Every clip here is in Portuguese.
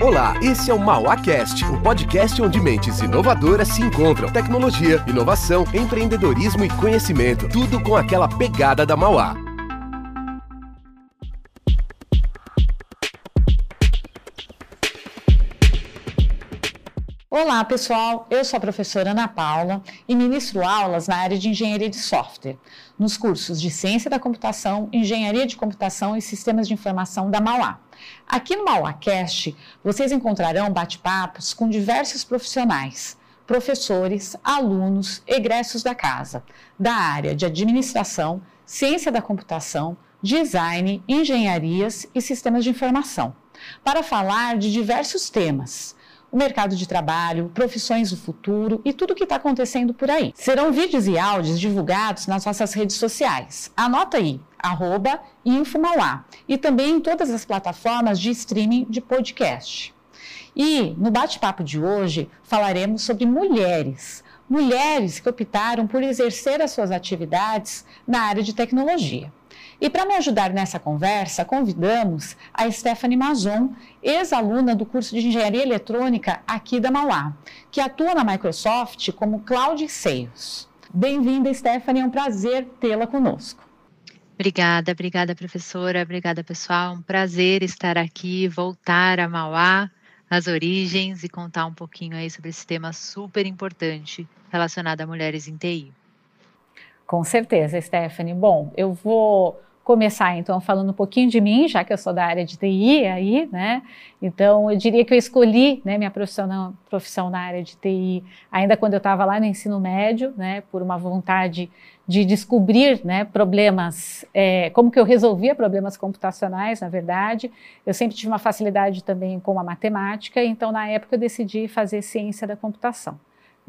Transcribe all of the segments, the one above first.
Olá, esse é o MauaCast, um podcast onde mentes inovadoras se encontram. Tecnologia, inovação, empreendedorismo e conhecimento. Tudo com aquela pegada da Mauá. Olá, pessoal. Eu sou a professora Ana Paula e ministro aulas na área de engenharia de software, nos cursos de Ciência da Computação, Engenharia de Computação e Sistemas de Informação da Mauá. Aqui no MauáCast, vocês encontrarão bate-papos com diversos profissionais, professores, alunos, egressos da casa, da área de administração, ciência da computação, design, engenharias e sistemas de informação, para falar de diversos temas o mercado de trabalho, profissões do futuro e tudo o que está acontecendo por aí. Serão vídeos e áudios divulgados nas nossas redes sociais. Anota aí, arroba Infomauá, e também em todas as plataformas de streaming de podcast. E no bate-papo de hoje falaremos sobre mulheres. Mulheres que optaram por exercer as suas atividades na área de tecnologia. E para me ajudar nessa conversa, convidamos a Stephanie Mazon, ex-aluna do curso de Engenharia Eletrônica aqui da Mauá, que atua na Microsoft como Cloud Sales. Bem-vinda, Stephanie, é um prazer tê-la conosco. Obrigada, obrigada, professora, obrigada, pessoal. Um prazer estar aqui, voltar a Mauá, as origens e contar um pouquinho aí sobre esse tema super importante relacionado a mulheres em TI. Com certeza, Stephanie. Bom, eu vou começar então falando um pouquinho de mim, já que eu sou da área de TI aí, né? Então eu diria que eu escolhi né, minha profissão, profissão na área de TI ainda quando eu estava lá no ensino médio, né? Por uma vontade de descobrir né, problemas, é, como que eu resolvia problemas computacionais, na verdade. Eu sempre tive uma facilidade também com a matemática, então na época eu decidi fazer ciência da computação.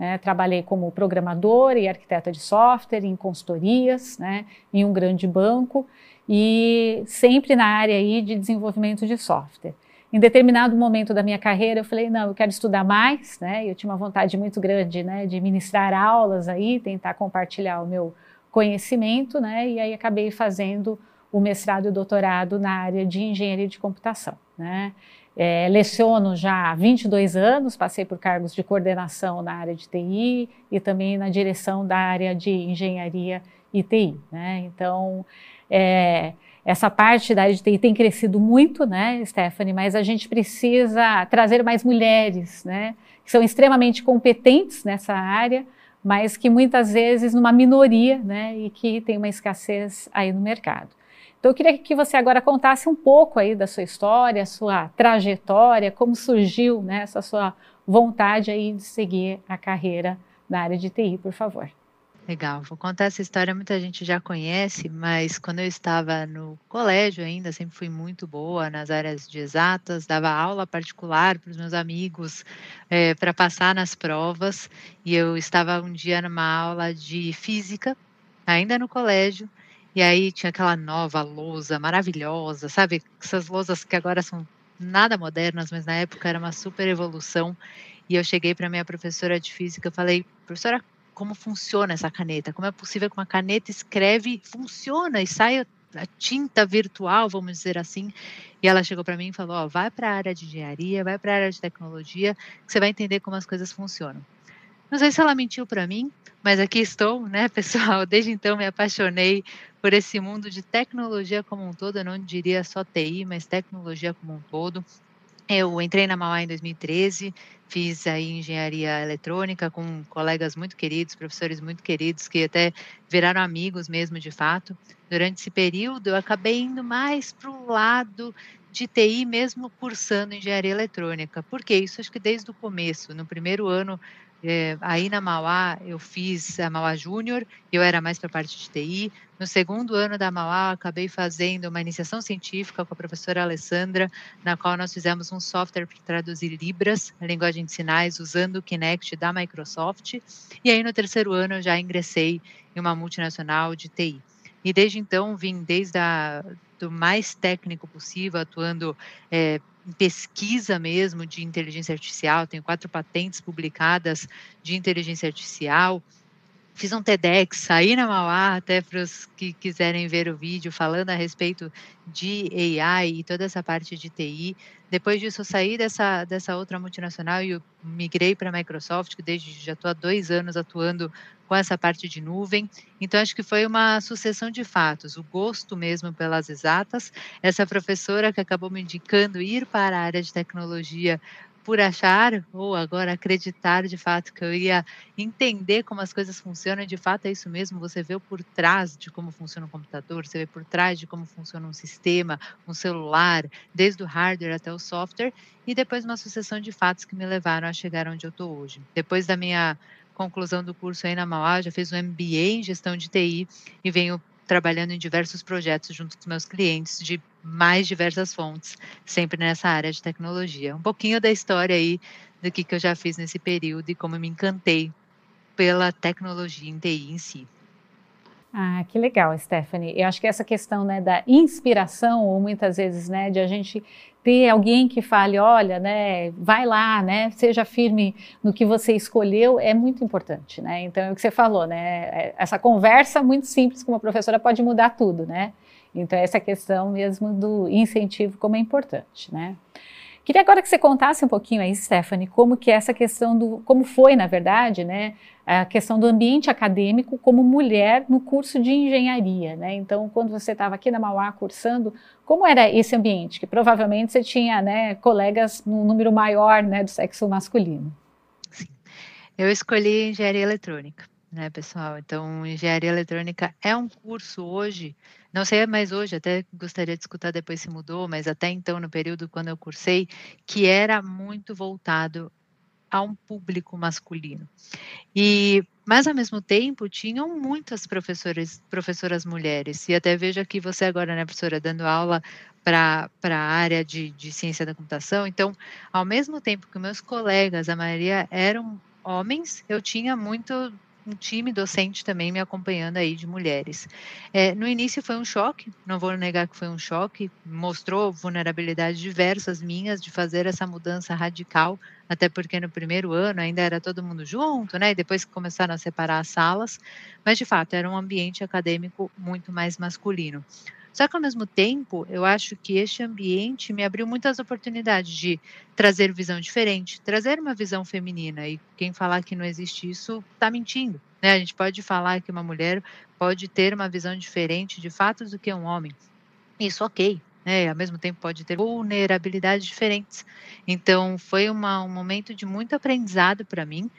Né? Trabalhei como programadora e arquiteta de software, em consultorias, né? em um grande banco e sempre na área aí de desenvolvimento de software. Em determinado momento da minha carreira, eu falei, não, eu quero estudar mais, né? Eu tinha uma vontade muito grande, né, de ministrar aulas aí, tentar compartilhar o meu conhecimento, né? E aí acabei fazendo o mestrado e o doutorado na área de engenharia de computação, né? É, leciono já há 22 anos, passei por cargos de coordenação na área de TI e também na direção da área de engenharia e TI. Né? Então, é, essa parte da área de TI tem crescido muito, né, Stephanie? Mas a gente precisa trazer mais mulheres, né, que são extremamente competentes nessa área, mas que muitas vezes numa minoria, né, e que tem uma escassez aí no mercado. Então eu queria que você agora contasse um pouco aí da sua história, sua trajetória, como surgiu né, essa sua vontade aí de seguir a carreira na área de TI, por favor. Legal, vou contar essa história, muita gente já conhece, mas quando eu estava no colégio ainda, sempre fui muito boa nas áreas de exatas, dava aula particular para os meus amigos é, para passar nas provas, e eu estava um dia numa aula de física, ainda no colégio, e aí tinha aquela nova lousa maravilhosa, sabe? Essas lousas que agora são nada modernas, mas na época era uma super evolução. E eu cheguei para minha professora de física e falei, professora, como funciona essa caneta? Como é possível que uma caneta escreve, funciona e sai a tinta virtual, vamos dizer assim? E ela chegou para mim e falou: ó, vai para a área de engenharia, vai para a área de tecnologia, que você vai entender como as coisas funcionam. Não sei se ela mentiu para mim, mas aqui estou, né, pessoal? Desde então me apaixonei por esse mundo de tecnologia como um todo. Eu não diria só TI, mas tecnologia como um todo. Eu entrei na Mauá em 2013, fiz aí engenharia eletrônica com colegas muito queridos, professores muito queridos, que até viraram amigos mesmo de fato. Durante esse período, eu acabei indo mais para o lado de TI, mesmo cursando engenharia eletrônica. Por quê? Isso acho que desde o começo. No primeiro ano, é, aí na Mauá eu fiz a Mauá Júnior, eu era mais para a parte de TI. No segundo ano da Mauá, acabei fazendo uma iniciação científica com a professora Alessandra, na qual nós fizemos um software para traduzir Libras, a linguagem de sinais, usando o Kinect da Microsoft. E aí no terceiro ano eu já ingressei em uma multinacional de TI. E desde então vim desde a, do mais técnico possível, atuando é, em pesquisa mesmo de inteligência artificial, tenho quatro patentes publicadas de inteligência artificial, Fiz um TEDx, saí na Mauá, até para os que quiserem ver o vídeo, falando a respeito de AI e toda essa parte de TI. Depois disso, eu saí dessa, dessa outra multinacional e migrei para a Microsoft, que desde já estou há dois anos atuando com essa parte de nuvem. Então, acho que foi uma sucessão de fatos, o gosto mesmo pelas exatas, essa professora que acabou me indicando ir para a área de tecnologia por achar ou agora acreditar de fato que eu ia entender como as coisas funcionam, de fato é isso mesmo, você vê por trás de como funciona um computador, você vê por trás de como funciona um sistema, um celular, desde o hardware até o software, e depois uma sucessão de fatos que me levaram a chegar onde eu estou hoje. Depois da minha conclusão do curso aí na Mauá, já fiz um MBA em gestão de TI e venho trabalhando em diversos projetos junto com meus clientes de mais diversas fontes, sempre nessa área de tecnologia. Um pouquinho da história aí do que, que eu já fiz nesse período e como eu me encantei pela tecnologia em TI em si. Ah, que legal, Stephanie. Eu acho que essa questão né, da inspiração, ou muitas vezes, né, de a gente ter alguém que fale, olha, né, vai lá, né, seja firme no que você escolheu, é muito importante, né? Então, é o que você falou, né, é, essa conversa muito simples com uma professora pode mudar tudo, né? Então, essa questão mesmo do incentivo como é importante, né? Queria agora que você contasse um pouquinho aí, Stephanie, como que é essa questão do, como foi, na verdade, né, a questão do ambiente acadêmico como mulher no curso de engenharia, né? Então, quando você estava aqui na Mauá cursando, como era esse ambiente? Que provavelmente você tinha, né, colegas num número maior, né, do sexo masculino. Sim. Eu escolhi engenharia eletrônica, né, pessoal? Então, engenharia eletrônica é um curso hoje não sei mais hoje, até gostaria de escutar depois se mudou, mas até então, no período quando eu cursei, que era muito voltado a um público masculino. E, mas ao mesmo tempo, tinham muitas professoras, professoras mulheres. E até vejo aqui você agora, né, professora, dando aula para a área de, de ciência da computação. Então, ao mesmo tempo que meus colegas, a maioria eram homens, eu tinha muito um time docente também me acompanhando aí de mulheres. É, no início foi um choque, não vou negar que foi um choque, mostrou vulnerabilidades diversas minhas de fazer essa mudança radical, até porque no primeiro ano ainda era todo mundo junto, né? E depois começaram a separar as salas, mas de fato era um ambiente acadêmico muito mais masculino. Só que ao mesmo tempo, eu acho que este ambiente me abriu muitas oportunidades de trazer visão diferente, trazer uma visão feminina. E quem falar que não existe isso está mentindo. Né? A gente pode falar que uma mulher pode ter uma visão diferente de fatos do que um homem. Isso ok, né, ao mesmo tempo pode ter vulnerabilidades diferentes. Então, foi uma, um momento de muito aprendizado para mim,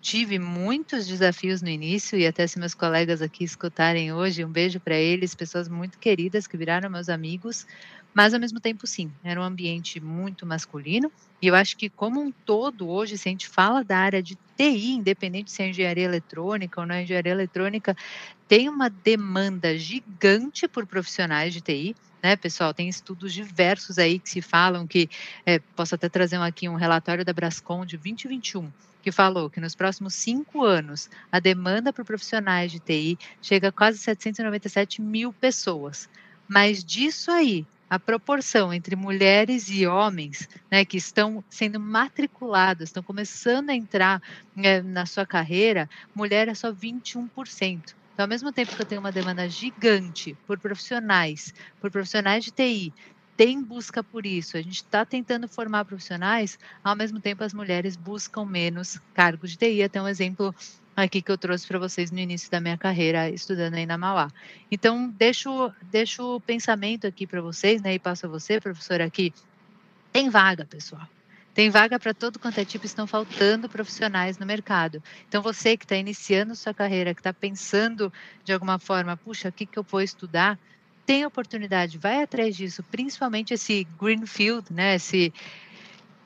tive muitos desafios no início e até se meus colegas aqui escutarem hoje, um beijo para eles, pessoas muito queridas que viraram meus amigos, mas ao mesmo tempo sim, era um ambiente muito masculino e eu acho que como um todo hoje, se a gente fala da área de TI, independente se é engenharia eletrônica ou não é engenharia eletrônica, tem uma demanda gigante por profissionais de TI, né, pessoal? Tem estudos diversos aí que se falam que, é, posso até trazer aqui um relatório da Brascom de 2021, que falou que nos próximos cinco anos a demanda por profissionais de TI chega a quase 797 mil pessoas. Mas disso aí, a proporção entre mulheres e homens né, que estão sendo matriculados, estão começando a entrar né, na sua carreira, mulher é só 21%. Então, ao mesmo tempo que eu tenho uma demanda gigante por profissionais, por profissionais de TI, tem busca por isso. A gente está tentando formar profissionais, ao mesmo tempo as mulheres buscam menos cargos de TI. Até um exemplo aqui que eu trouxe para vocês no início da minha carreira estudando aí na Mauá. Então, deixo, deixo o pensamento aqui para vocês, né, e passo a você, professora, aqui. Tem vaga, pessoal. Tem vaga para todo quanto é tipo, estão faltando profissionais no mercado. Então, você que está iniciando sua carreira, que está pensando de alguma forma, puxa, o que, que eu vou estudar? Tem oportunidade, vai atrás disso, principalmente esse greenfield, né, esse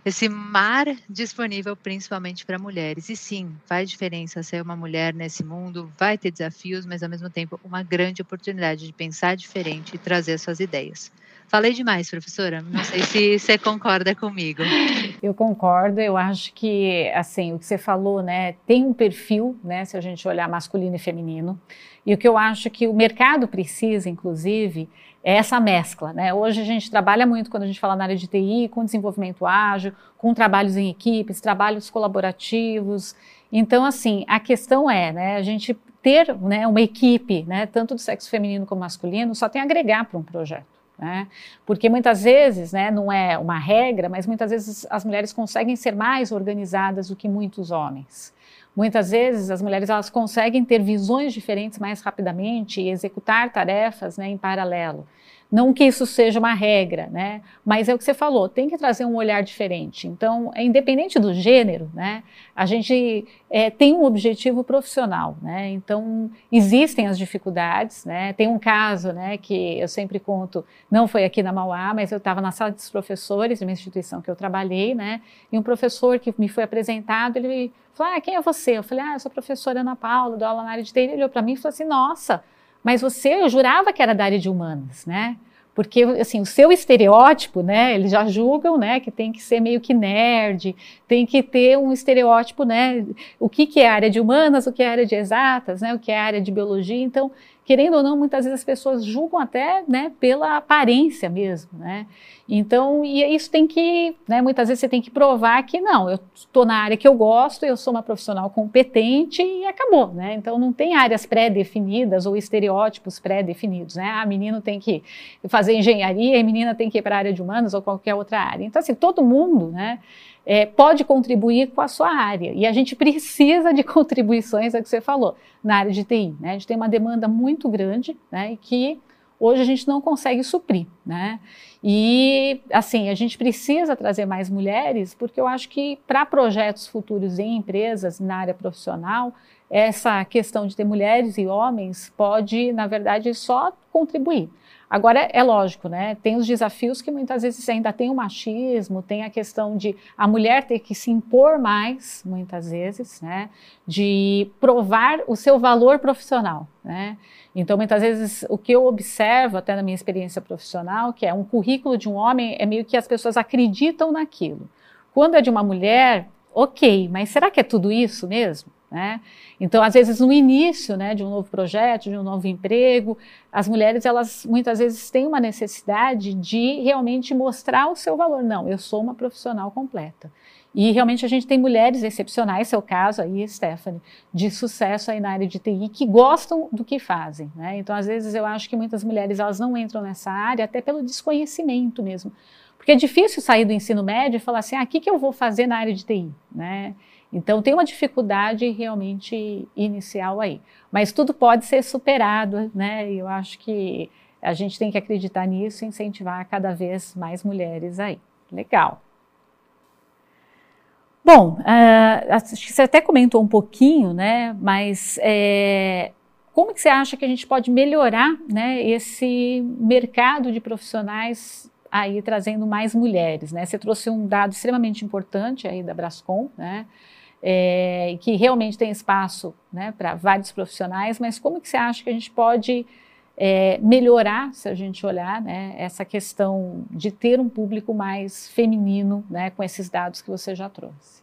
esse mar disponível principalmente para mulheres. E sim, faz diferença ser uma mulher nesse mundo, vai ter desafios, mas ao mesmo tempo uma grande oportunidade de pensar diferente e trazer suas ideias. Falei demais, professora. Não sei se você concorda comigo. Eu concordo. Eu acho que, assim, o que você falou, né, tem um perfil, né, se a gente olhar masculino e feminino. E o que eu acho que o mercado precisa, inclusive, é essa mescla, né? Hoje a gente trabalha muito quando a gente fala na área de TI, com desenvolvimento ágil, com trabalhos em equipes, trabalhos colaborativos. Então, assim, a questão é, né, a gente ter né, uma equipe, né, tanto do sexo feminino como masculino, só tem a agregar para um projeto. Né? Porque muitas vezes, né, não é uma regra, mas muitas vezes as mulheres conseguem ser mais organizadas do que muitos homens. Muitas vezes as mulheres elas conseguem ter visões diferentes mais rapidamente e executar tarefas né, em paralelo. Não que isso seja uma regra, né? Mas é o que você falou, tem que trazer um olhar diferente. Então, é independente do gênero, né? A gente é, tem um objetivo profissional, né? Então, existem as dificuldades, né? Tem um caso, né, que eu sempre conto, não foi aqui na Mauá, mas eu estava na sala dos professores de uma instituição que eu trabalhei, né? E um professor que me foi apresentado, ele falou, ah, quem é você? Eu falei, ah, eu sou professora Ana Paula, dou aula na área de TI. Ele olhou para mim e falou assim, nossa, mas você, eu jurava que era da área de humanas, né? Porque, assim, o seu estereótipo, né, eles já julgam, né, que tem que ser meio que nerd, tem que ter um estereótipo, né, o que, que é área de humanas, o que é área de exatas, né, o que é área de biologia, então, querendo ou não, muitas vezes as pessoas julgam até, né, pela aparência mesmo, né, então, e isso tem que, né, muitas vezes você tem que provar que não, eu estou na área que eu gosto, eu sou uma profissional competente e acabou, né? Então não tem áreas pré-definidas ou estereótipos pré-definidos, né? Ah, menino tem que fazer engenharia e menina tem que ir para a área de humanas ou qualquer outra área. Então, assim, todo mundo, né? É, pode contribuir com a sua área. E a gente precisa de contribuições, é o que você falou, na área de TI. Né? A gente tem uma demanda muito grande né, e que hoje a gente não consegue suprir, né? E assim, a gente precisa trazer mais mulheres, porque eu acho que para projetos futuros em empresas, na área profissional, essa questão de ter mulheres e homens pode, na verdade, só contribuir. Agora, é lógico, né? Tem os desafios que muitas vezes ainda tem o machismo, tem a questão de a mulher ter que se impor mais, muitas vezes, né? De provar o seu valor profissional, né? Então, muitas vezes, o que eu observo, até na minha experiência profissional, que é um currículo de um homem, é meio que as pessoas acreditam naquilo. Quando é de uma mulher, ok, mas será que é tudo isso mesmo? Né? Então, às vezes, no início né, de um novo projeto, de um novo emprego, as mulheres, elas muitas vezes têm uma necessidade de realmente mostrar o seu valor. Não, eu sou uma profissional completa. E realmente a gente tem mulheres excepcionais, seu caso aí, Stephanie, de sucesso aí na área de TI, que gostam do que fazem. Né? Então, às vezes, eu acho que muitas mulheres elas não entram nessa área até pelo desconhecimento mesmo. Porque é difícil sair do ensino médio e falar assim, ah, o que, que eu vou fazer na área de TI? Né? Então tem uma dificuldade realmente inicial aí, mas tudo pode ser superado, né? Eu acho que a gente tem que acreditar nisso e incentivar cada vez mais mulheres aí. Legal. Bom, uh, acho que você até comentou um pouquinho, né? Mas é, como que você acha que a gente pode melhorar, né? Esse mercado de profissionais aí trazendo mais mulheres, né? Você trouxe um dado extremamente importante aí da Brascom, né? É, que realmente tem espaço né, para vários profissionais, mas como que você acha que a gente pode é, melhorar, se a gente olhar, né, essa questão de ter um público mais feminino né, com esses dados que você já trouxe?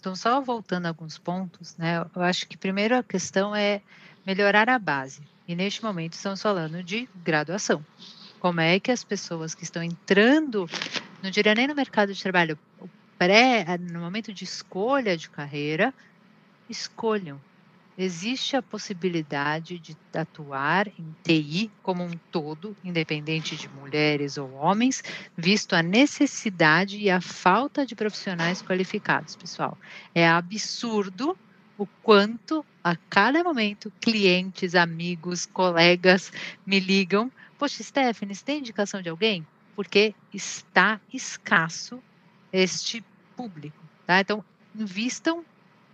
Então, só voltando a alguns pontos, né, eu acho que primeiro a questão é melhorar a base. E neste momento estamos falando de graduação. Como é que as pessoas que estão entrando, não diria nem no mercado de trabalho, pré, eh, no momento de escolha de carreira, escolham. Existe a possibilidade de atuar em TI como um todo, independente de mulheres ou homens, visto a necessidade e a falta de profissionais qualificados, pessoal. É absurdo o quanto a cada momento clientes, amigos, colegas me ligam. Poxa, Stephanie, você tem indicação de alguém? Porque está escasso este público. Tá? Então, invistam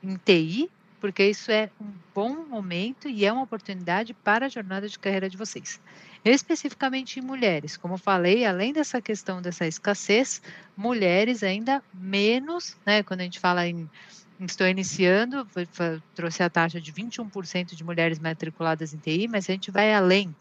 em TI, porque isso é um bom momento e é uma oportunidade para a jornada de carreira de vocês. Especificamente em mulheres, como falei, além dessa questão dessa escassez, mulheres ainda menos, né, quando a gente fala em estou iniciando, trouxe a taxa de 21% de mulheres matriculadas em TI, mas a gente vai além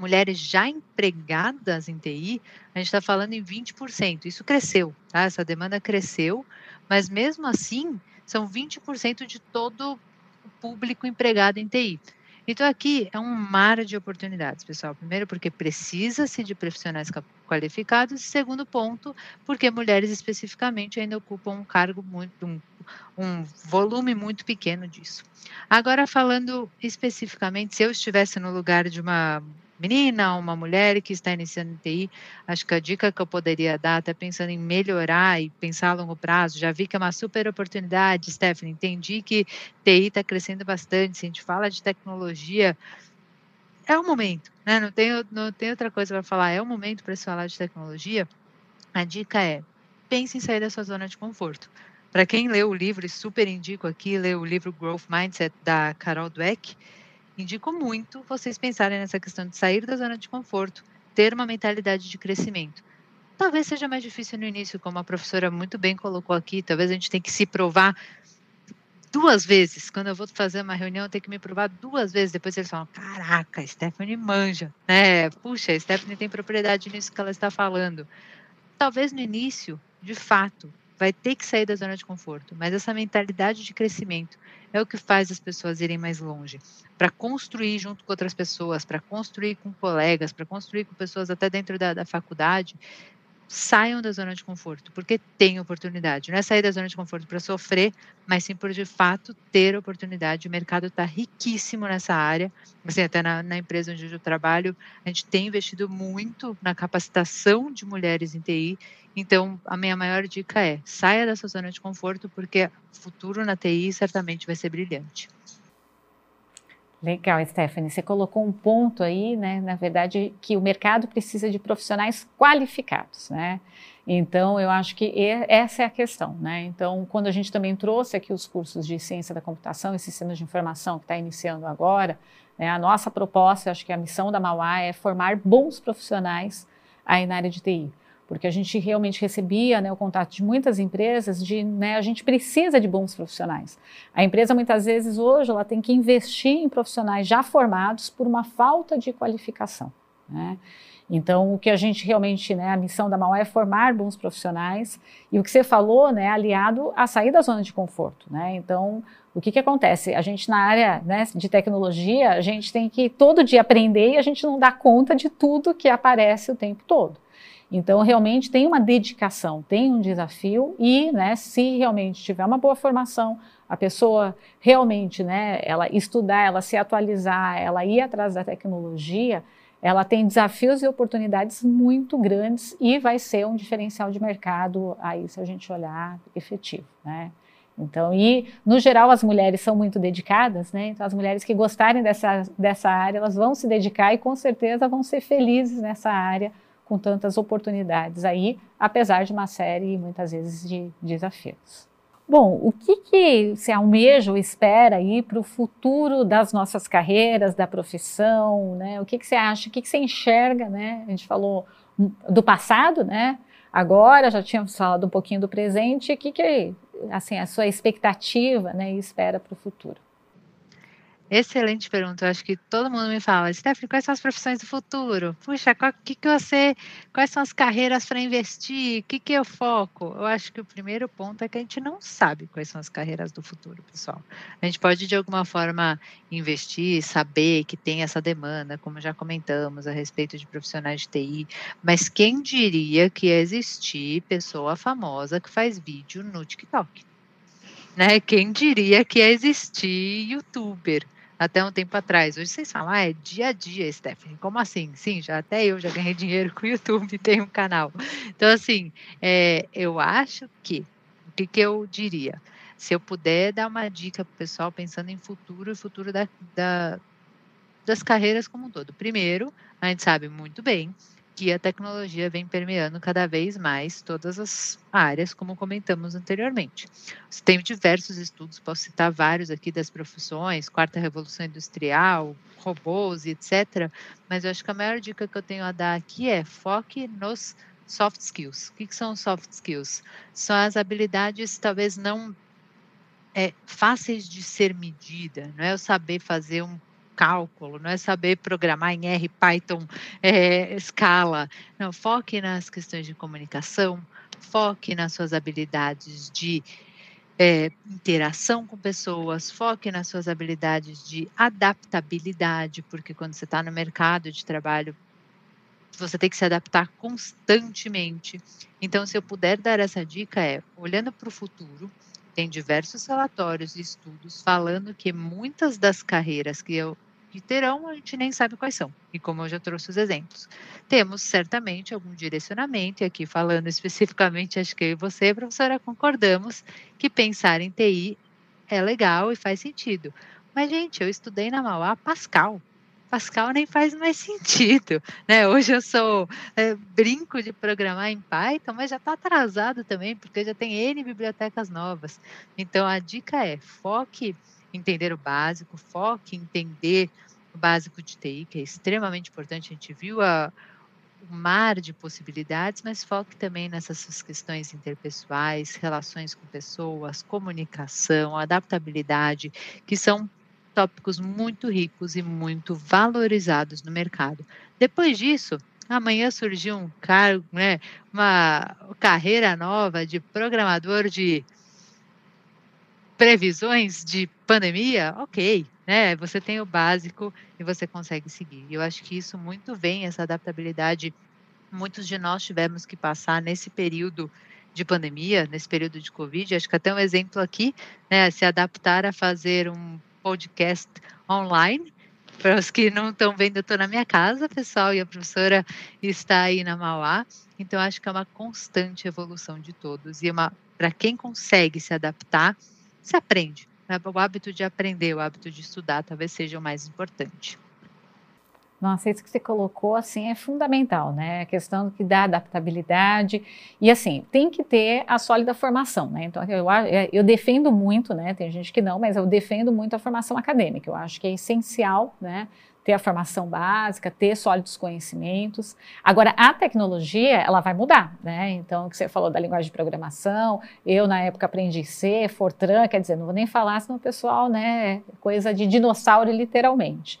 mulheres já empregadas em TI, a gente está falando em 20%. Isso cresceu, tá? Essa demanda cresceu, mas mesmo assim, são 20% de todo o público empregado em TI. Então, aqui é um mar de oportunidades, pessoal. Primeiro, porque precisa-se de profissionais qualificados. E segundo ponto, porque mulheres especificamente ainda ocupam um cargo muito, um, um volume muito pequeno disso. Agora, falando especificamente, se eu estivesse no lugar de uma menina, uma mulher que está iniciando TI, acho que a dica que eu poderia dar, até pensando em melhorar e pensar a longo prazo, já vi que é uma super oportunidade, Stephanie, entendi que TI está crescendo bastante, se a gente fala de tecnologia, é o momento, né? Não tem, não tem outra coisa para falar, é o momento para se falar de tecnologia. A dica é, pense em sair da sua zona de conforto. Para quem leu o livro, super indico aqui, ler o livro Growth Mindset da Carol Dweck, indico muito vocês pensarem nessa questão de sair da zona de conforto, ter uma mentalidade de crescimento. Talvez seja mais difícil no início, como a professora muito bem colocou aqui, talvez a gente tenha que se provar duas vezes. Quando eu vou fazer uma reunião, eu tenho que me provar duas vezes. Depois eles falam: Caraca, Stephanie manja, né? Puxa, Stephanie tem propriedade nisso que ela está falando. Talvez no início, de fato, vai ter que sair da zona de conforto, mas essa mentalidade de crescimento é o que faz as pessoas irem mais longe, para construir junto com outras pessoas, para construir com colegas, para construir com pessoas até dentro da, da faculdade, saiam da zona de conforto, porque tem oportunidade. Não é sair da zona de conforto para sofrer, mas sim por de fato ter oportunidade. O mercado está riquíssimo nessa área. Assim, até na, na, empresa onde eu trabalho, a gente tem investido muito na capacitação de mulheres em TI. Então, a minha maior dica é saia da sua zona de conforto, porque o futuro na TI certamente vai ser brilhante. Legal, Stephanie. Você colocou um ponto aí, né? Na verdade, que o mercado precisa de profissionais qualificados, né? Então, eu acho que essa é a questão, né? Então, quando a gente também trouxe aqui os cursos de ciência da computação e sistemas de informação que está iniciando agora, né, a nossa proposta, acho que a missão da Mauá é formar bons profissionais aí na área de TI porque a gente realmente recebia né, o contato de muitas empresas de né, a gente precisa de bons profissionais. A empresa muitas vezes hoje ela tem que investir em profissionais já formados por uma falta de qualificação. Né? Então, o que a gente realmente, né, a missão da Mauá é formar bons profissionais, e o que você falou, né, aliado a sair da zona de conforto, né, então, o que que acontece? A gente na área né, de tecnologia, a gente tem que todo dia aprender e a gente não dá conta de tudo que aparece o tempo todo. Então, realmente tem uma dedicação, tem um desafio e, né, se realmente tiver uma boa formação, a pessoa realmente, né, ela estudar, ela se atualizar, ela ir atrás da tecnologia, ela tem desafios e oportunidades muito grandes e vai ser um diferencial de mercado aí se a gente olhar efetivo, né? Então, e no geral as mulheres são muito dedicadas, né? Então as mulheres que gostarem dessa, dessa área, elas vão se dedicar e com certeza vão ser felizes nessa área com tantas oportunidades aí, apesar de uma série, muitas vezes, de desafios. Bom, o que, que se almeja ou espera aí para o futuro das nossas carreiras, da profissão, né? O que, que você acha, o que, que você enxerga, né? A gente falou do passado, né? Agora já tínhamos falado um pouquinho do presente. O que, que assim, a sua expectativa né, e espera para o futuro? Excelente pergunta. Eu acho que todo mundo me fala, Stephanie, quais são as profissões do futuro? Puxa, qual, que, que você, quais são as carreiras para investir? O que, que eu foco? Eu acho que o primeiro ponto é que a gente não sabe quais são as carreiras do futuro, pessoal. A gente pode, de alguma forma, investir, saber que tem essa demanda, como já comentamos, a respeito de profissionais de TI, mas quem diria que ia existir pessoa famosa que faz vídeo no TikTok? Né? Quem diria que ia existir youtuber? Até um tempo atrás. Hoje vocês falam, ah, é dia a dia, Stephanie. Como assim? Sim, já até eu já ganhei dinheiro com o YouTube, tenho um canal. Então, assim, é, eu acho que, o que, que eu diria? Se eu puder dar uma dica para o pessoal pensando em futuro e futuro da, da, das carreiras como um todo. Primeiro, a gente sabe muito bem que a tecnologia vem permeando cada vez mais todas as áreas, como comentamos anteriormente. Tem diversos estudos, posso citar vários aqui das profissões, quarta revolução industrial, robôs etc. Mas eu acho que a maior dica que eu tenho a dar aqui é foque nos soft skills. O que, são soft skills? São as habilidades talvez não é, fáceis de ser medida, não é eu saber fazer um cálculo, não é saber programar em R, Python, é, Scala. Não, foque nas questões de comunicação, foque nas suas habilidades de é, interação com pessoas, foque nas suas habilidades de adaptabilidade, porque quando você está no mercado de trabalho, você tem que se adaptar constantemente. Então, se eu puder dar essa dica, é olhando para o futuro, tem diversos relatórios e estudos falando que muitas das carreiras que eu que terão, a gente nem sabe quais são. E como eu já trouxe os exemplos, temos certamente algum direcionamento, e aqui falando especificamente, acho que eu e você, professora, concordamos que pensar em TI é legal e faz sentido. Mas, gente, eu estudei na Mauá Pascal. Pascal nem faz mais sentido, né? Hoje eu sou é, brinco de programar em Python, mas já está atrasado também, porque já tem N bibliotecas novas. Então a dica é foque entender o básico, foque em entender o básico de TI, que é extremamente importante. A gente viu a, o mar de possibilidades, mas foque também nessas questões interpessoais, relações com pessoas, comunicação, adaptabilidade, que são tópicos muito ricos e muito valorizados no mercado. Depois disso, amanhã surgiu um cargo, né, uma carreira nova de programador de previsões de pandemia, ok, né? Você tem o básico e você consegue seguir. Eu acho que isso muito vem essa adaptabilidade. Muitos de nós tivemos que passar nesse período de pandemia, nesse período de Covid. Acho que até um exemplo aqui, né? Se adaptar a fazer um podcast online. Para os que não estão vendo, eu estou na minha casa, pessoal, e a professora está aí na Mauá. Então, acho que é uma constante evolução de todos. E para quem consegue se adaptar, se aprende. Né? O hábito de aprender, o hábito de estudar, talvez seja o mais importante. Nossa, isso que você colocou, assim, é fundamental, né? A questão que dá adaptabilidade e, assim, tem que ter a sólida formação, né? Então, eu, eu defendo muito, né? Tem gente que não, mas eu defendo muito a formação acadêmica. Eu acho que é essencial, né? ter a formação básica, ter sólidos conhecimentos. Agora, a tecnologia, ela vai mudar, né? Então, o que você falou da linguagem de programação, eu na época aprendi C, Fortran, quer dizer, não vou nem falar senão o pessoal, né, coisa de dinossauro literalmente.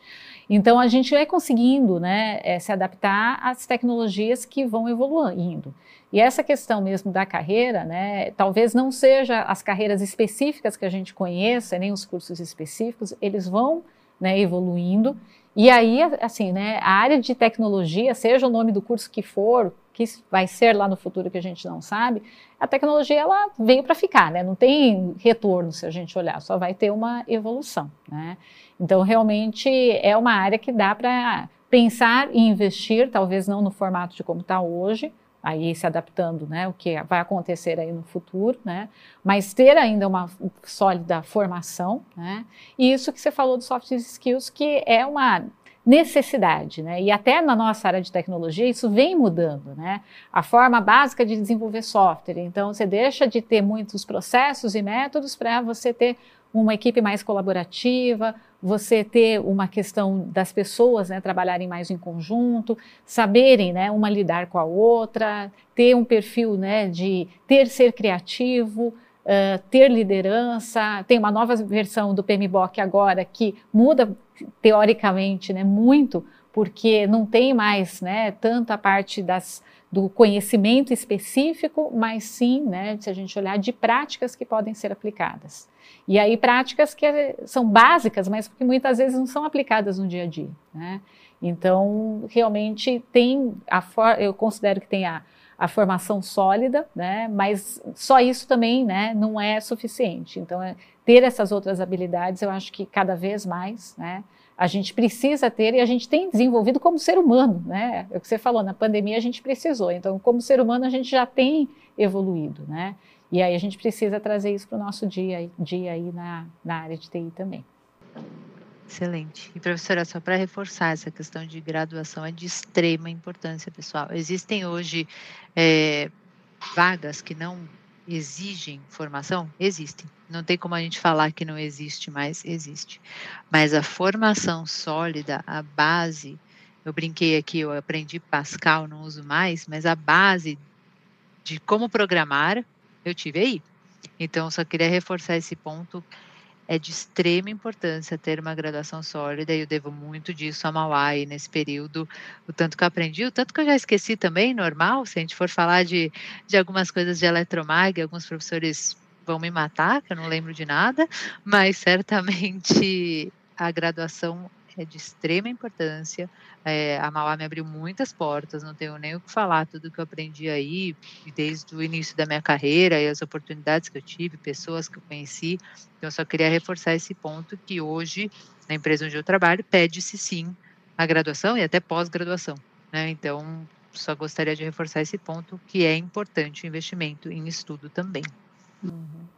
Então, a gente vai conseguindo, né, é, se adaptar às tecnologias que vão evoluindo. E essa questão mesmo da carreira, né, talvez não seja as carreiras específicas que a gente conheça, nem os cursos específicos, eles vão né, evoluindo e aí, assim, né, a área de tecnologia, seja o nome do curso que for, que vai ser lá no futuro que a gente não sabe, a tecnologia ela veio para ficar, né? Não tem retorno se a gente olhar, só vai ter uma evolução, né? Então, realmente é uma área que dá para pensar e investir, talvez não no formato de como está hoje, aí se adaptando, né, o que vai acontecer aí no futuro, né, mas ter ainda uma sólida formação, né, e isso que você falou dos soft skills, que é uma necessidade, né, e até na nossa área de tecnologia isso vem mudando, né, a forma básica de desenvolver software, então você deixa de ter muitos processos e métodos para você ter uma equipe mais colaborativa, você ter uma questão das pessoas né, trabalharem mais em conjunto, saberem né, uma lidar com a outra, ter um perfil né, de ter ser criativo, ter liderança. Tem uma nova versão do PMBOK agora que muda teoricamente né, muito, porque não tem mais né, tanta parte das, do conhecimento específico, mas sim, né, se a gente olhar, de práticas que podem ser aplicadas. E aí práticas que são básicas, mas que muitas vezes não são aplicadas no dia a dia. Né? Então, realmente tem a eu considero que tem a, a formação sólida, né? mas só isso também né, não é suficiente. Então, é, ter essas outras habilidades, eu acho que cada vez mais né, a gente precisa ter e a gente tem desenvolvido como ser humano. Né? É o que você falou, na pandemia a gente precisou. Então, como ser humano, a gente já tem evoluído. Né? E aí a gente precisa trazer isso para o nosso dia, dia aí na, na área de TI também. Excelente. E professora, só para reforçar essa questão de graduação é de extrema importância, pessoal. Existem hoje é, vagas que não exigem formação? Existem. Não tem como a gente falar que não existe, mas existe. Mas a formação sólida, a base, eu brinquei aqui, eu aprendi Pascal, não uso mais, mas a base de como programar, eu tive aí. Então, só queria reforçar esse ponto. É de extrema importância ter uma graduação sólida e eu devo muito disso a Mauá e nesse período, o tanto que eu aprendi, o tanto que eu já esqueci também, normal, se a gente for falar de, de algumas coisas de eletromag, alguns professores vão me matar, que eu não lembro de nada, mas certamente a graduação é de extrema importância. É, a Mauá me abriu muitas portas, não tenho nem o que falar, tudo que eu aprendi aí, desde o início da minha carreira e as oportunidades que eu tive, pessoas que eu conheci. Então, eu só queria reforçar esse ponto que hoje, na empresa onde eu trabalho, pede-se sim a graduação e até pós-graduação. Né? Então, só gostaria de reforçar esse ponto, que é importante o investimento em estudo também. Uhum.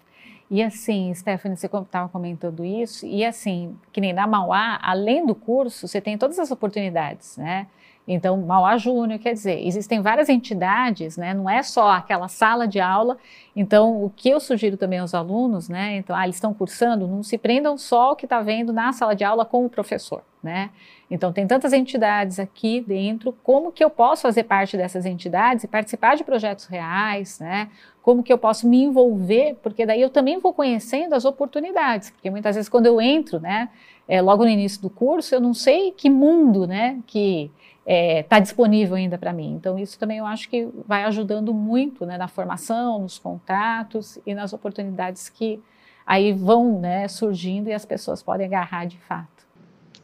E assim, Stephanie, você estava comentando isso, e assim, que nem na Mauá, além do curso, você tem todas as oportunidades, né? Então, Mauá Júnior, quer dizer, existem várias entidades, né? Não é só aquela sala de aula. Então, o que eu sugiro também aos alunos, né? Então, ah, eles estão cursando, não se prendam só ao que está vendo na sala de aula com o professor, né? Então, tem tantas entidades aqui dentro, como que eu posso fazer parte dessas entidades e participar de projetos reais, né? Como que eu posso me envolver, porque daí eu também vou conhecendo as oportunidades, porque muitas vezes quando eu entro, né, é, logo no início do curso, eu não sei que mundo, né, que está é, tá disponível ainda para mim. Então, isso também eu acho que vai ajudando muito né, na formação, nos contatos e nas oportunidades que aí vão né, surgindo e as pessoas podem agarrar de fato.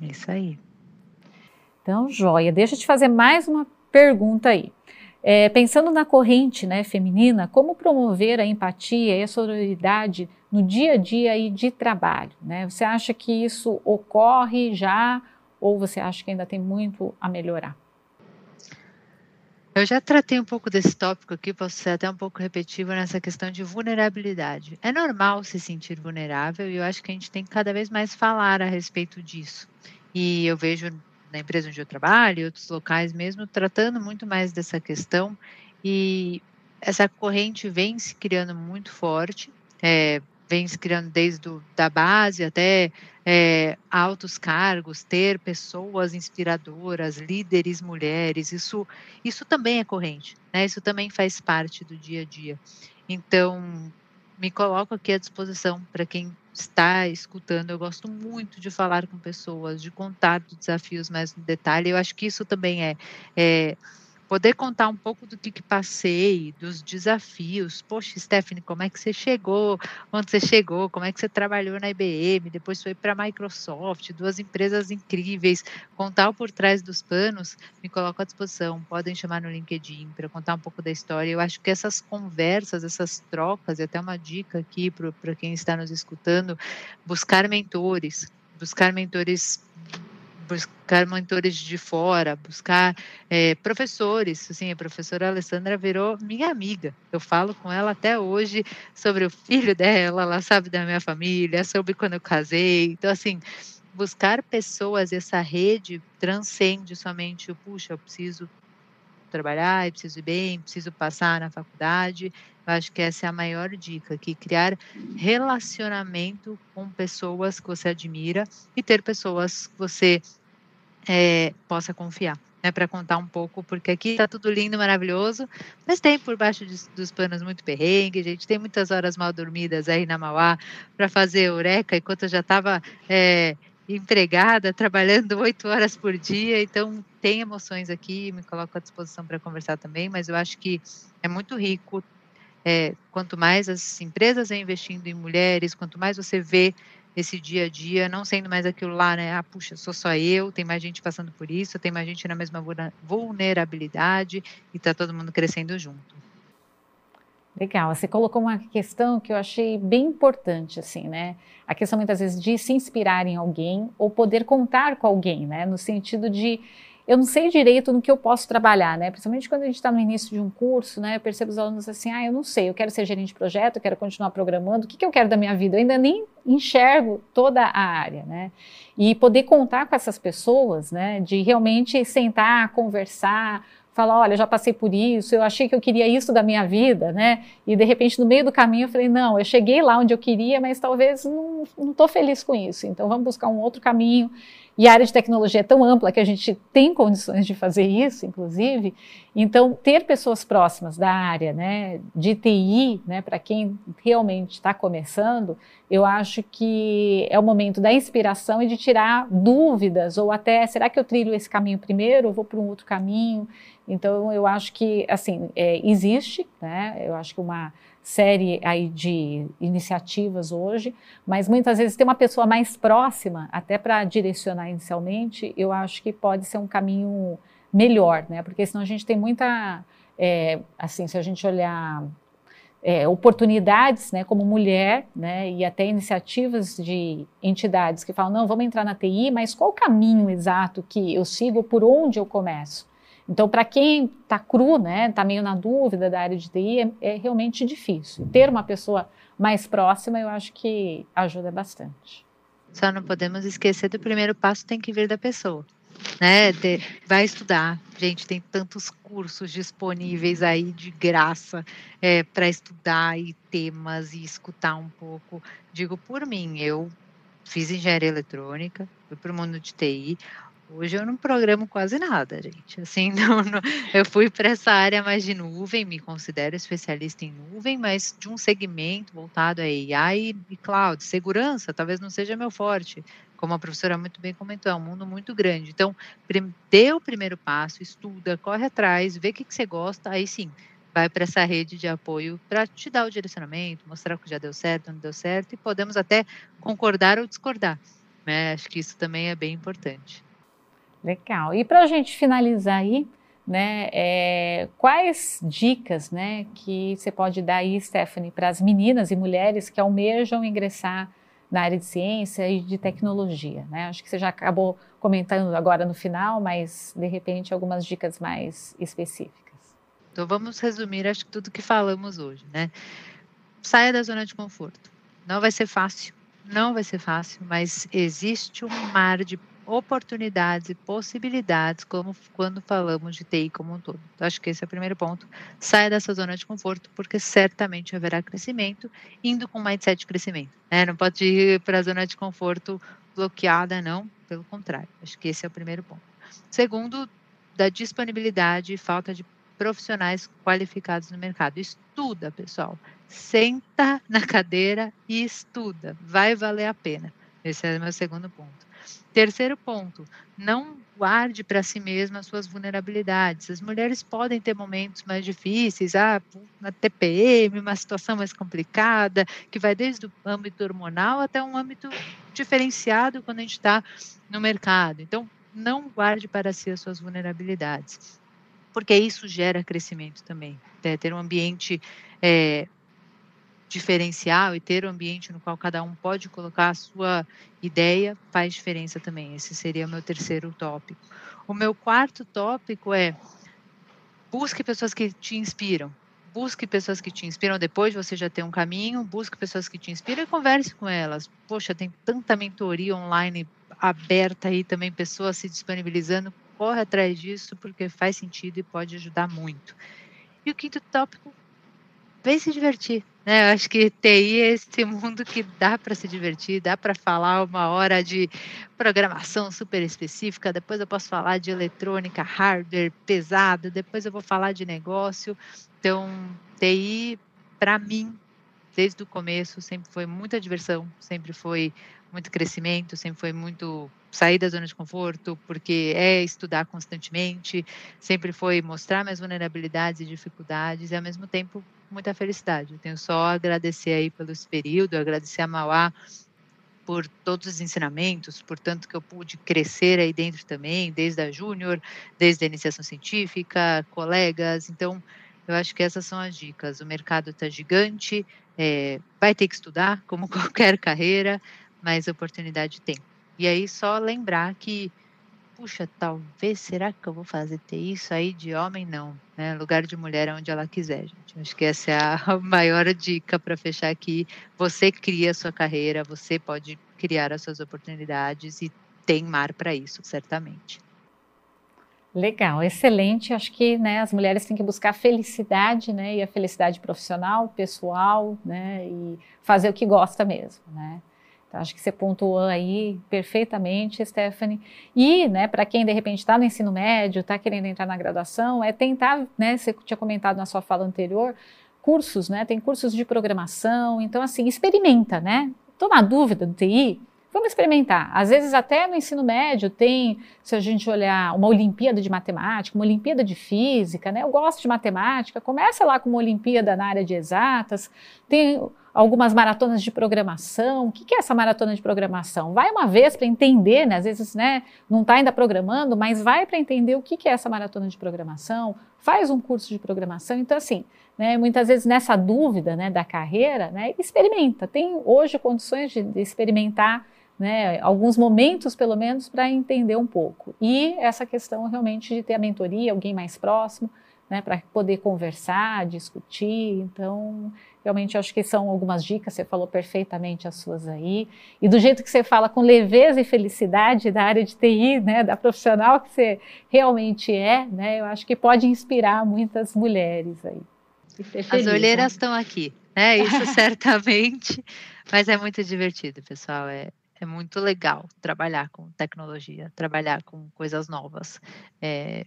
Isso aí. Então, joia. Deixa eu te fazer mais uma pergunta aí. É, pensando na corrente né, feminina, como promover a empatia e a sororidade no dia a dia aí de trabalho? Né? Você acha que isso ocorre já ou você acha que ainda tem muito a melhorar? Eu já tratei um pouco desse tópico aqui, posso ser até um pouco repetitivo nessa questão de vulnerabilidade. É normal se sentir vulnerável e eu acho que a gente tem que cada vez mais falar a respeito disso. E eu vejo na empresa onde eu trabalho, e outros locais mesmo, tratando muito mais dessa questão e essa corrente vem se criando muito forte. É, vem se criando desde do, da base até é, altos cargos, ter pessoas inspiradoras, líderes mulheres, isso, isso também é corrente, né? Isso também faz parte do dia a dia. Então, me coloco aqui à disposição para quem está escutando. Eu gosto muito de falar com pessoas, de contar dos desafios mais no detalhe. Eu acho que isso também é, é poder contar um pouco do que, que, passei, dos desafios. Poxa, Stephanie, como é que você chegou? Onde você chegou? Como é que você trabalhou na IBM? Depois foi para a Microsoft, duas empresas incríveis. Contar por trás dos panos, me coloco à disposição. Podem chamar no LinkedIn para contar um pouco da história. Eu acho que essas conversas, essas trocas, e até uma dica aqui para quem está nos escutando, buscar mentores, buscar mentores buscar mentores de fora, buscar é, professores. Assim, a professora Alessandra virou minha amiga. Eu falo com ela até hoje sobre o filho dela, ela sabe da minha família, sobre quando eu casei. Então, assim, buscar pessoas, essa rede transcende somente o, puxa, eu preciso trabalhar, eu preciso ir bem, preciso passar na faculdade. Eu acho que essa é a maior dica, que criar relacionamento com pessoas que você admira e ter pessoas que você é, possa confiar. Né, para contar um pouco, porque aqui está tudo lindo, maravilhoso, mas tem por baixo de, dos panos muito perrengue, gente tem muitas horas mal dormidas aí na Mauá para fazer eureka, enquanto eu já estava é, empregada, trabalhando oito horas por dia, então tem emoções aqui, me coloco à disposição para conversar também, mas eu acho que é muito rico, é, quanto mais as empresas vêm investindo em mulheres, quanto mais você vê esse dia a dia, não sendo mais aquilo lá, né? Ah, puxa, sou só eu, tem mais gente passando por isso, tem mais gente na mesma vulnerabilidade e está todo mundo crescendo junto. Legal, você colocou uma questão que eu achei bem importante, assim, né? A questão muitas vezes de se inspirar em alguém ou poder contar com alguém, né? No sentido de eu não sei direito no que eu posso trabalhar, né? Principalmente quando a gente está no início de um curso, né? Eu percebo os alunos assim, ah, eu não sei, eu quero ser gerente de projeto, eu quero continuar programando, o que, que eu quero da minha vida? Eu ainda nem enxergo toda a área, né? E poder contar com essas pessoas, né? De realmente sentar, conversar, falar, olha, já passei por isso, eu achei que eu queria isso da minha vida, né? E de repente no meio do caminho eu falei, não, eu cheguei lá onde eu queria, mas talvez não estou feliz com isso. Então vamos buscar um outro caminho. E a área de tecnologia é tão ampla que a gente tem condições de fazer isso, inclusive. Então, ter pessoas próximas da área né, de TI, né, para quem realmente está começando, eu acho que é o momento da inspiração e de tirar dúvidas, ou até, será que eu trilho esse caminho primeiro ou vou para um outro caminho? Então, eu acho que, assim, é, existe, né, eu acho que uma série aí de iniciativas hoje, mas muitas vezes ter uma pessoa mais próxima, até para direcionar inicialmente, eu acho que pode ser um caminho melhor, né? Porque senão a gente tem muita, é, assim, se a gente olhar é, oportunidades, né, como mulher, né, e até iniciativas de entidades que falam, não, vamos entrar na TI, mas qual o caminho exato que eu sigo, por onde eu começo? Então, para quem está cru, né, está meio na dúvida da área de TI, é, é, realmente difícil. Ter uma pessoa mais próxima, eu acho que ajuda bastante. Só não podemos esquecer do primeiro passo tem que vir da pessoa né? Vai estudar. Gente, tem tantos cursos disponíveis aí de graça é, para estudar e temas e escutar um pouco. Digo por mim, eu fiz engenharia eletrônica, fui para o mundo de TI. Hoje eu não programo quase nada, gente. Assim, não, não, eu fui para essa área mais de nuvem, me considero especialista em nuvem, mas de um segmento voltado a AI e cloud, segurança, talvez não seja meu forte como a professora muito bem comentou, é um mundo muito grande. Então, dê o primeiro passo, estuda, corre atrás, vê o que, que você gosta, aí sim, vai para essa rede de apoio para te dar o direcionamento, mostrar que já deu certo, não deu certo, e podemos até concordar ou discordar. Né? Acho que isso também é bem importante. Legal. E para a gente finalizar aí, né, é, quais dicas né, que você pode dar aí, Stephanie, para as meninas e mulheres que almejam ingressar na área de ciência e de tecnologia. Né? Acho que você já acabou comentando agora no final, mas de repente algumas dicas mais específicas. Então vamos resumir, acho que tudo que falamos hoje, né? Saia da zona de conforto. Não vai ser fácil, não vai ser fácil, mas existe um mar de oportunidades e possibilidades, como quando falamos de TI como um todo. Então, acho que esse é o primeiro ponto. Saia dessa zona de conforto, porque certamente haverá crescimento, indo com mindset de crescimento. Né? Não pode ir para a zona de conforto bloqueada, não, pelo contrário. Acho que esse é o primeiro ponto. Segundo, da disponibilidade e falta de profissionais qualificados no mercado. Estuda, pessoal. Senta na cadeira e estuda. Vai valer a pena. Esse é o meu segundo ponto. Terceiro ponto, não guarde para si mesma as suas vulnerabilidades. As mulheres podem ter momentos mais difíceis, ah, uma TPM, uma situação mais complicada, que vai desde o âmbito hormonal até um âmbito diferenciado quando a gente está no mercado. Então, não guarde para si as suas vulnerabilidades, porque isso gera crescimento também. Né? Ter um ambiente é, diferencial e ter um ambiente no qual cada um pode colocar a sua ideia faz diferença também. Esse seria o meu terceiro tópico. O meu quarto tópico é busque pessoas que te inspiram. Busque pessoas que te inspiram depois de você já ter um caminho, busque pessoas que te inspiram e converse com elas. Poxa, tem tanta mentoria online aberta aí também, pessoas se disponibilizando. Corre atrás disso porque faz sentido e pode ajudar muito. E o quinto tópico, vem se divertir. Né? Eu acho que TI é esse mundo que dá para se divertir, dá para falar uma hora de programação super específica, depois eu posso falar de eletrônica, hardware pesado, depois eu vou falar de negócio. Então, TI, para mim, desde o começo, sempre foi muita diversão, sempre foi muito crescimento, sempre foi muito sair da zona de conforto, porque é estudar constantemente, sempre foi mostrar minhas vulnerabilidades e dificuldades, e ao mesmo tempo muita felicidade. Eu tenho só a agradecer aí pelo esse período, agradecer a Mauá por todos os ensinamentos, por tanto que eu pude crescer aí dentro também, desde a júnior, desde a iniciação científica, colegas, então eu acho que essas são as dicas. O mercado está gigante, é, vai ter que estudar, como qualquer carreira, mas oportunidade tem. E aí só lembrar que, puxa, talvez, será que eu vou fazer ter isso aí de homem? Não, né? Lugar de mulher é onde ela quiser, gente. Acho que essa é a maior dica para fechar aqui. Você cria a sua carreira, você pode criar as suas oportunidades e tem mar para isso, certamente. Legal, excelente. Acho que né, as mulheres têm que buscar felicidade, né, e a felicidade profissional, pessoal, né, e fazer o que gosta mesmo, né. Então, acho que você pontuou aí perfeitamente, Stephanie. E, né, para quem de repente está no ensino médio, está querendo entrar na graduação, é tentar, né, você tinha comentado na sua fala anterior, cursos, né, tem cursos de programação. Então, assim, experimenta, né. Estou na dúvida do TI, Vamos experimentar. Às vezes, até no ensino médio, tem, se a gente olhar, uma Olimpíada de Matemática, uma Olimpíada de Física, né? Eu gosto de matemática, começa lá com uma Olimpíada na área de exatas, tem algumas maratonas de programação. O que é essa maratona de programação? Vai uma vez para entender, né? Às vezes, né, não está ainda programando, mas vai para entender o que é essa maratona de programação, faz um curso de programação. Então, assim, né, muitas vezes nessa dúvida né, da carreira, né, experimenta. Tem hoje condições de, de experimentar né, alguns momentos, pelo menos, para entender um pouco. E essa questão realmente de ter a mentoria, alguém mais próximo, né, para poder conversar, discutir. Então, realmente acho que são algumas dicas, você falou perfeitamente as suas aí. E do jeito que você fala com leveza e felicidade da área de TI, né, da profissional que você realmente é, né, eu acho que pode inspirar muitas mulheres aí. Feliz, as olheiras né? estão aqui, né? Isso certamente, mas é muito divertido, pessoal. É, é muito legal trabalhar com tecnologia, trabalhar com coisas novas. É,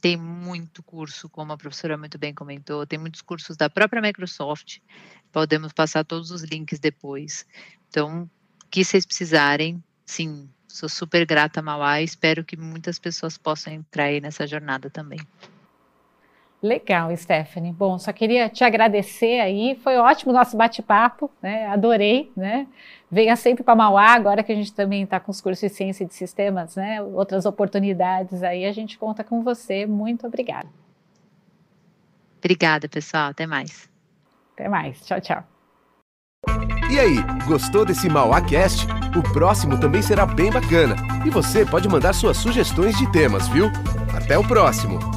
tem muito curso, como a professora muito bem comentou, tem muitos cursos da própria Microsoft, podemos passar todos os links depois. Então, que vocês precisarem, sim, sou super grata, Mauá, e espero que muitas pessoas possam entrar aí nessa jornada também. Legal, Stephanie. Bom, só queria te agradecer aí. Foi ótimo o nosso bate-papo, né? Adorei, né? Venha sempre para Mauá, agora que a gente também está com os cursos de ciência de sistemas, né? Outras oportunidades aí, a gente conta com você. Muito obrigada. Obrigada, pessoal. Até mais. Até mais. Tchau, tchau. E aí, gostou desse MauáCast? O próximo também será bem bacana. E você pode mandar suas sugestões de temas, viu? Até o próximo!